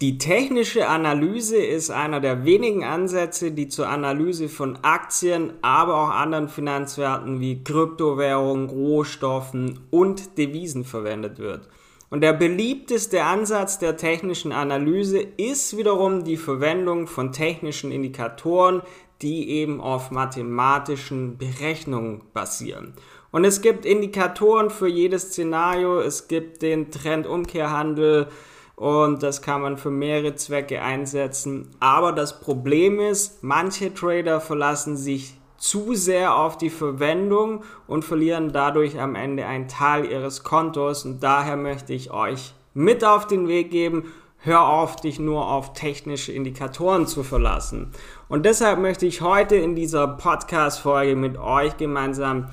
Die technische Analyse ist einer der wenigen Ansätze, die zur Analyse von Aktien, aber auch anderen Finanzwerten wie Kryptowährungen, Rohstoffen und Devisen verwendet wird. Und der beliebteste Ansatz der technischen Analyse ist wiederum die Verwendung von technischen Indikatoren, die eben auf mathematischen Berechnungen basieren. Und es gibt Indikatoren für jedes Szenario. Es gibt den Trendumkehrhandel, und das kann man für mehrere Zwecke einsetzen. Aber das Problem ist, manche Trader verlassen sich zu sehr auf die Verwendung und verlieren dadurch am Ende einen Teil ihres Kontos. Und daher möchte ich euch mit auf den Weg geben, hör auf, dich nur auf technische Indikatoren zu verlassen. Und deshalb möchte ich heute in dieser Podcast-Folge mit euch gemeinsam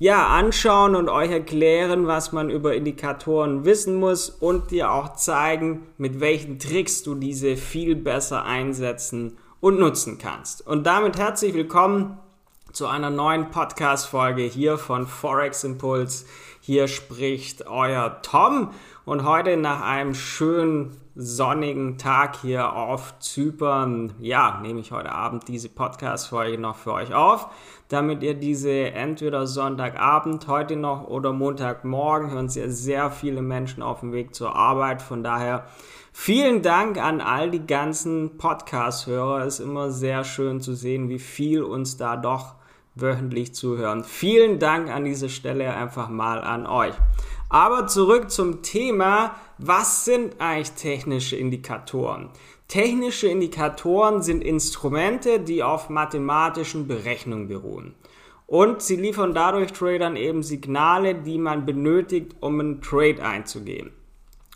ja, anschauen und euch erklären, was man über Indikatoren wissen muss und dir auch zeigen, mit welchen Tricks du diese viel besser einsetzen und nutzen kannst. Und damit herzlich willkommen zu einer neuen Podcast-Folge hier von Forex Impulse. Hier spricht euer Tom und heute nach einem schönen sonnigen Tag hier auf Zypern, ja, nehme ich heute Abend diese Podcast-Folge noch für euch auf, damit ihr diese entweder Sonntagabend heute noch oder Montagmorgen hören sehr, sehr viele Menschen auf dem Weg zur Arbeit. Von daher vielen Dank an all die ganzen Podcast-Hörer. Es ist immer sehr schön zu sehen, wie viel uns da doch wöchentlich zuhören. Vielen Dank an dieser Stelle einfach mal an euch. Aber zurück zum Thema, was sind eigentlich technische Indikatoren? Technische Indikatoren sind Instrumente, die auf mathematischen Berechnungen beruhen. Und sie liefern dadurch Tradern eben Signale, die man benötigt, um einen Trade einzugehen.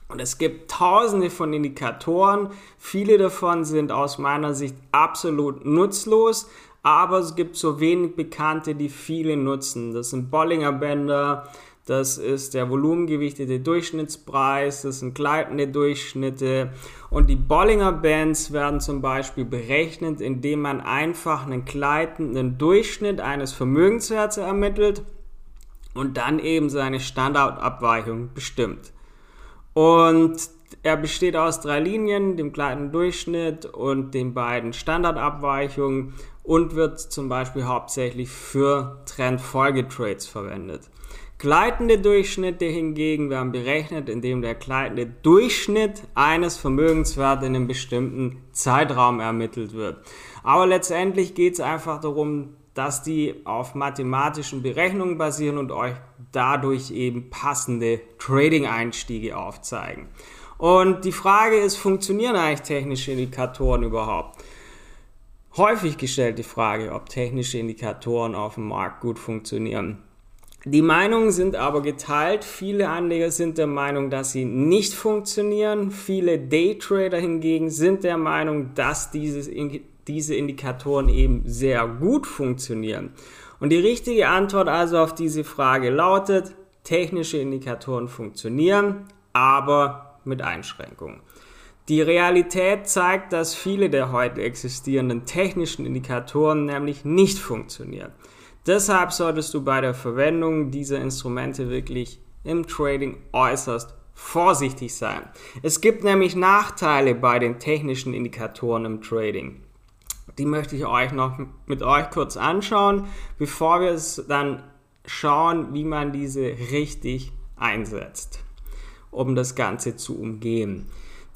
Und es gibt tausende von Indikatoren. Viele davon sind aus meiner Sicht absolut nutzlos, aber es gibt so wenig bekannte, die viele nutzen. Das sind Bollinger Bänder, das ist der volumengewichtete Durchschnittspreis, das sind gleitende Durchschnitte und die Bollinger Bands werden zum Beispiel berechnet, indem man einfach einen gleitenden Durchschnitt eines Vermögenswerts ermittelt und dann eben seine Standardabweichung bestimmt. Und er besteht aus drei Linien, dem gleitenden Durchschnitt und den beiden Standardabweichungen und wird zum Beispiel hauptsächlich für Trendfolgetrades verwendet. Gleitende Durchschnitte hingegen werden berechnet, indem der gleitende Durchschnitt eines Vermögenswertes in einem bestimmten Zeitraum ermittelt wird. Aber letztendlich geht es einfach darum, dass die auf mathematischen Berechnungen basieren und euch dadurch eben passende Trading-Einstiege aufzeigen. Und die Frage ist, funktionieren eigentlich technische Indikatoren überhaupt? Häufig gestellte Frage, ob technische Indikatoren auf dem Markt gut funktionieren. Die Meinungen sind aber geteilt. Viele Anleger sind der Meinung, dass sie nicht funktionieren. Viele Daytrader hingegen sind der Meinung, dass dieses, diese Indikatoren eben sehr gut funktionieren. Und die richtige Antwort also auf diese Frage lautet, technische Indikatoren funktionieren, aber mit Einschränkungen. Die Realität zeigt, dass viele der heute existierenden technischen Indikatoren nämlich nicht funktionieren. Deshalb solltest du bei der Verwendung dieser Instrumente wirklich im Trading äußerst vorsichtig sein. Es gibt nämlich Nachteile bei den technischen Indikatoren im Trading. Die möchte ich euch noch mit euch kurz anschauen, bevor wir es dann schauen, wie man diese richtig einsetzt, um das Ganze zu umgehen.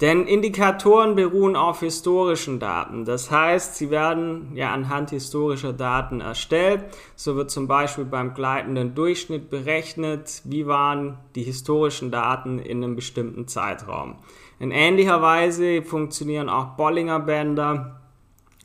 Denn Indikatoren beruhen auf historischen Daten. Das heißt, sie werden ja anhand historischer Daten erstellt. So wird zum Beispiel beim gleitenden Durchschnitt berechnet, wie waren die historischen Daten in einem bestimmten Zeitraum. In ähnlicher Weise funktionieren auch Bollinger Bänder.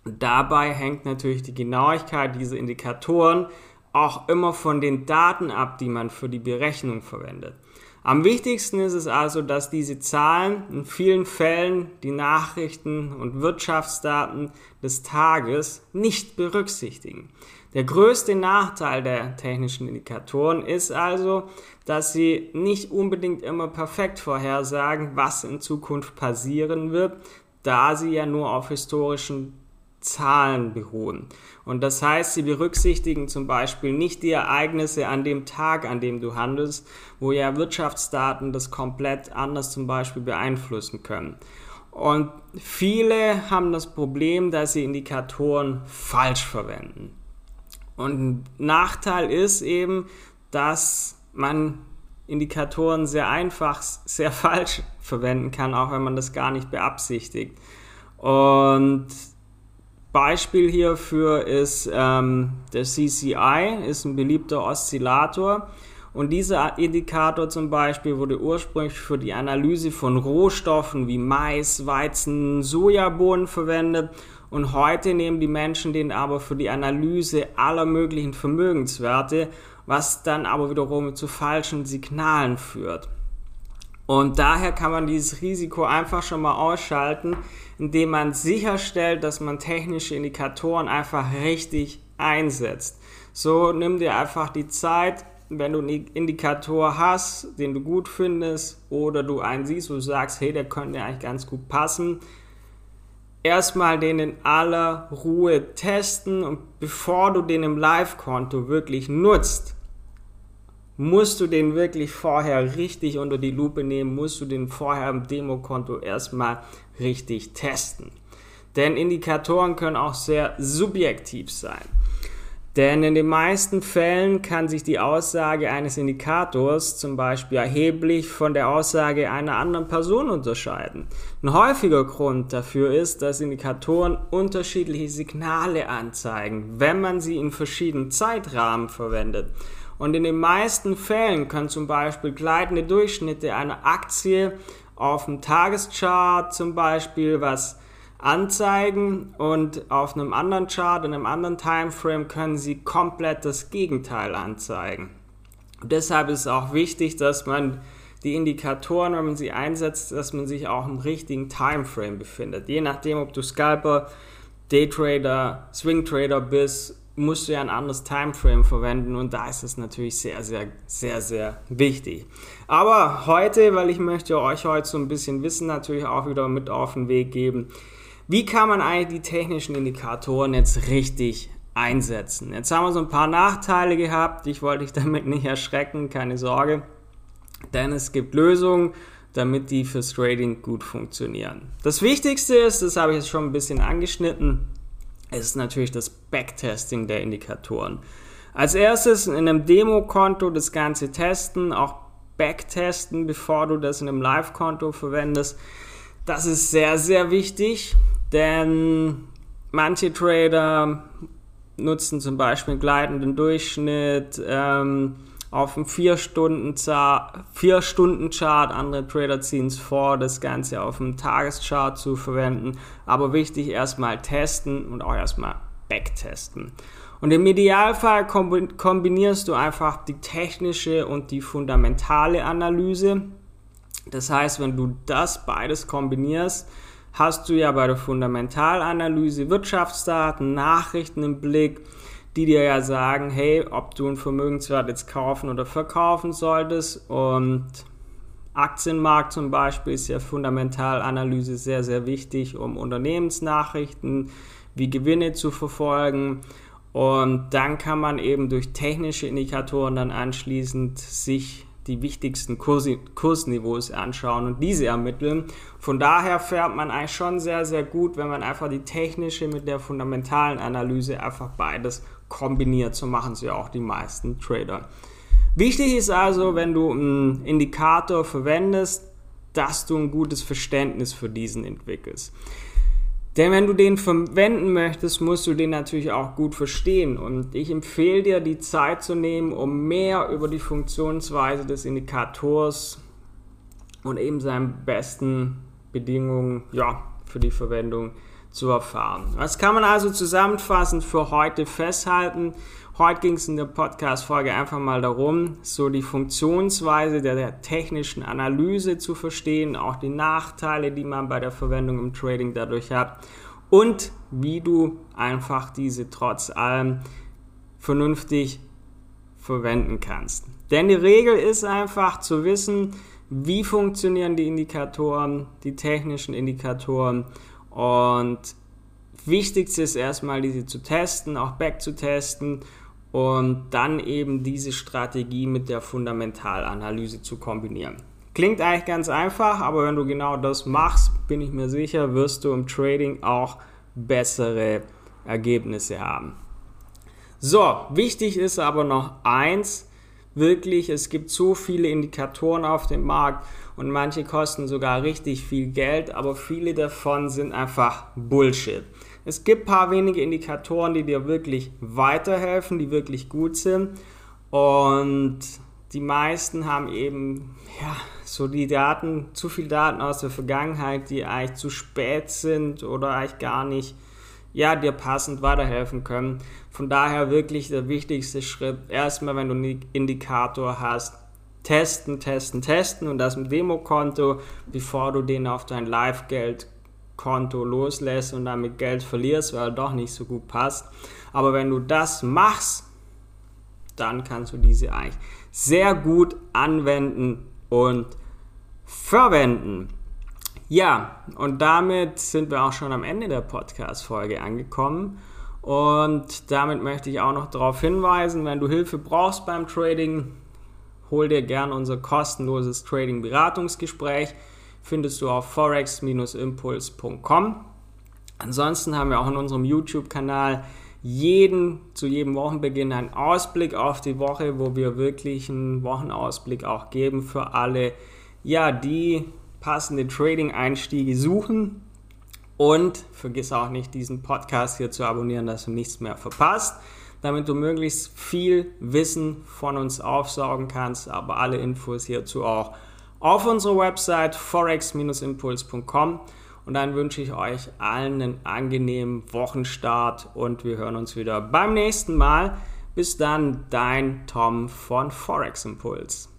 Dabei hängt natürlich die Genauigkeit dieser Indikatoren auch immer von den Daten ab, die man für die Berechnung verwendet. Am wichtigsten ist es also, dass diese Zahlen in vielen Fällen die Nachrichten und Wirtschaftsdaten des Tages nicht berücksichtigen. Der größte Nachteil der technischen Indikatoren ist also, dass sie nicht unbedingt immer perfekt vorhersagen, was in Zukunft passieren wird, da sie ja nur auf historischen Zahlen beruhen. Und das heißt, sie berücksichtigen zum Beispiel nicht die Ereignisse an dem Tag, an dem du handelst, wo ja Wirtschaftsdaten das komplett anders zum Beispiel beeinflussen können. Und viele haben das Problem, dass sie Indikatoren falsch verwenden. Und ein Nachteil ist eben, dass man Indikatoren sehr einfach, sehr falsch verwenden kann, auch wenn man das gar nicht beabsichtigt. Und Beispiel hierfür ist ähm, der CCI, ist ein beliebter Oszillator. Und dieser Indikator zum Beispiel wurde ursprünglich für die Analyse von Rohstoffen wie Mais, Weizen, Sojabohnen verwendet. Und heute nehmen die Menschen den aber für die Analyse aller möglichen Vermögenswerte, was dann aber wiederum zu falschen Signalen führt. Und daher kann man dieses Risiko einfach schon mal ausschalten, indem man sicherstellt, dass man technische Indikatoren einfach richtig einsetzt. So nimm dir einfach die Zeit, wenn du einen Indikator hast, den du gut findest oder du einen siehst, wo du sagst, hey, der könnte eigentlich ganz gut passen, erstmal den in aller Ruhe testen und bevor du den im Live-Konto wirklich nutzt, musst du den wirklich vorher richtig unter die Lupe nehmen, musst du den vorher im Demokonto erstmal richtig testen. Denn Indikatoren können auch sehr subjektiv sein. Denn in den meisten Fällen kann sich die Aussage eines Indikators zum Beispiel erheblich von der Aussage einer anderen Person unterscheiden. Ein häufiger Grund dafür ist, dass Indikatoren unterschiedliche Signale anzeigen, wenn man sie in verschiedenen Zeitrahmen verwendet. Und in den meisten Fällen können zum Beispiel gleitende Durchschnitte einer Aktie auf dem Tageschart zum Beispiel was anzeigen und auf einem anderen Chart, in einem anderen Timeframe können sie komplett das Gegenteil anzeigen. Und deshalb ist es auch wichtig, dass man die Indikatoren, wenn man sie einsetzt, dass man sich auch im richtigen Timeframe befindet. Je nachdem, ob du Scalper, Daytrader, Swingtrader bist, musst du ja ein anderes Timeframe verwenden und da ist es natürlich sehr, sehr, sehr, sehr wichtig. Aber heute, weil ich möchte euch heute so ein bisschen Wissen natürlich auch wieder mit auf den Weg geben, wie kann man eigentlich die technischen Indikatoren jetzt richtig einsetzen? Jetzt haben wir so ein paar Nachteile gehabt. Ich wollte dich damit nicht erschrecken, keine Sorge. Denn es gibt Lösungen, damit die fürs Trading gut funktionieren. Das Wichtigste ist, das habe ich jetzt schon ein bisschen angeschnitten, ist natürlich das Backtesting der Indikatoren. Als erstes in einem Demokonto das Ganze testen, auch backtesten, bevor du das in einem Live-Konto verwendest. Das ist sehr, sehr wichtig. Denn manche Trader nutzen zum Beispiel gleitenden Durchschnitt ähm, auf einem 4-Stunden-Chart. Andere Trader ziehen es vor, das Ganze auf einem Tageschart zu verwenden. Aber wichtig, erstmal testen und auch erstmal backtesten. Und im Idealfall kombinierst du einfach die technische und die fundamentale Analyse. Das heißt, wenn du das beides kombinierst, hast du ja bei der Fundamentalanalyse Wirtschaftsdaten, Nachrichten im Blick, die dir ja sagen, hey, ob du einen Vermögenswert jetzt kaufen oder verkaufen solltest. Und Aktienmarkt zum Beispiel ist ja Fundamentalanalyse sehr, sehr wichtig, um Unternehmensnachrichten wie Gewinne zu verfolgen. Und dann kann man eben durch technische Indikatoren dann anschließend sich die wichtigsten Kurs, Kursniveaus anschauen und diese ermitteln. Von daher fährt man eigentlich schon sehr, sehr gut, wenn man einfach die technische mit der fundamentalen Analyse einfach beides kombiniert. So machen sie auch die meisten Trader. Wichtig ist also, wenn du einen Indikator verwendest, dass du ein gutes Verständnis für diesen entwickelst. Denn wenn du den verwenden möchtest, musst du den natürlich auch gut verstehen. Und ich empfehle dir, die Zeit zu nehmen, um mehr über die Funktionsweise des Indikators und eben seinen besten Bedingungen ja, für die Verwendung zu erfahren. Was kann man also zusammenfassend für heute festhalten? Heute ging es in der Podcast-Folge einfach mal darum, so die Funktionsweise der, der, technischen Analyse zu verstehen, auch die Nachteile, die man bei der Verwendung im Trading dadurch hat und wie du einfach diese trotz allem vernünftig verwenden kannst. Denn die Regel ist einfach zu wissen, wie funktionieren die Indikatoren, die technischen Indikatoren und wichtigste ist erstmal, diese zu testen, auch back zu testen und dann eben diese Strategie mit der Fundamentalanalyse zu kombinieren. Klingt eigentlich ganz einfach, aber wenn du genau das machst, bin ich mir sicher, wirst du im Trading auch bessere Ergebnisse haben. So, wichtig ist aber noch eins, wirklich, es gibt so viele Indikatoren auf dem Markt und manche kosten sogar richtig viel Geld, aber viele davon sind einfach Bullshit. Es gibt ein paar wenige Indikatoren, die dir wirklich weiterhelfen, die wirklich gut sind und die meisten haben eben ja, so die Daten, zu viel Daten aus der Vergangenheit, die eigentlich zu spät sind oder eigentlich gar nicht ja, dir passend weiterhelfen können. Von daher wirklich der wichtigste Schritt, erstmal, wenn du einen Indikator hast, testen, testen, testen und das im Demokonto, bevor du den auf dein Live-Geld-Konto loslässt und damit Geld verlierst, weil er doch nicht so gut passt. Aber wenn du das machst, dann kannst du diese eigentlich sehr gut anwenden und verwenden. Ja, und damit sind wir auch schon am Ende der Podcast-Folge angekommen. Und damit möchte ich auch noch darauf hinweisen, wenn du Hilfe brauchst beim Trading, hol dir gerne unser kostenloses Trading-Beratungsgespräch. Findest du auf forex-impuls.com. Ansonsten haben wir auch in unserem YouTube-Kanal jeden, zu jedem Wochenbeginn einen Ausblick auf die Woche, wo wir wirklich einen Wochenausblick auch geben für alle, ja, die passende Trading-Einstiege suchen. Und vergiss auch nicht, diesen Podcast hier zu abonnieren, dass du nichts mehr verpasst, damit du möglichst viel Wissen von uns aufsaugen kannst. Aber alle Infos hierzu auch auf unserer Website forex-impuls.com. Und dann wünsche ich euch allen einen angenehmen Wochenstart und wir hören uns wieder beim nächsten Mal. Bis dann, dein Tom von Forex Impuls.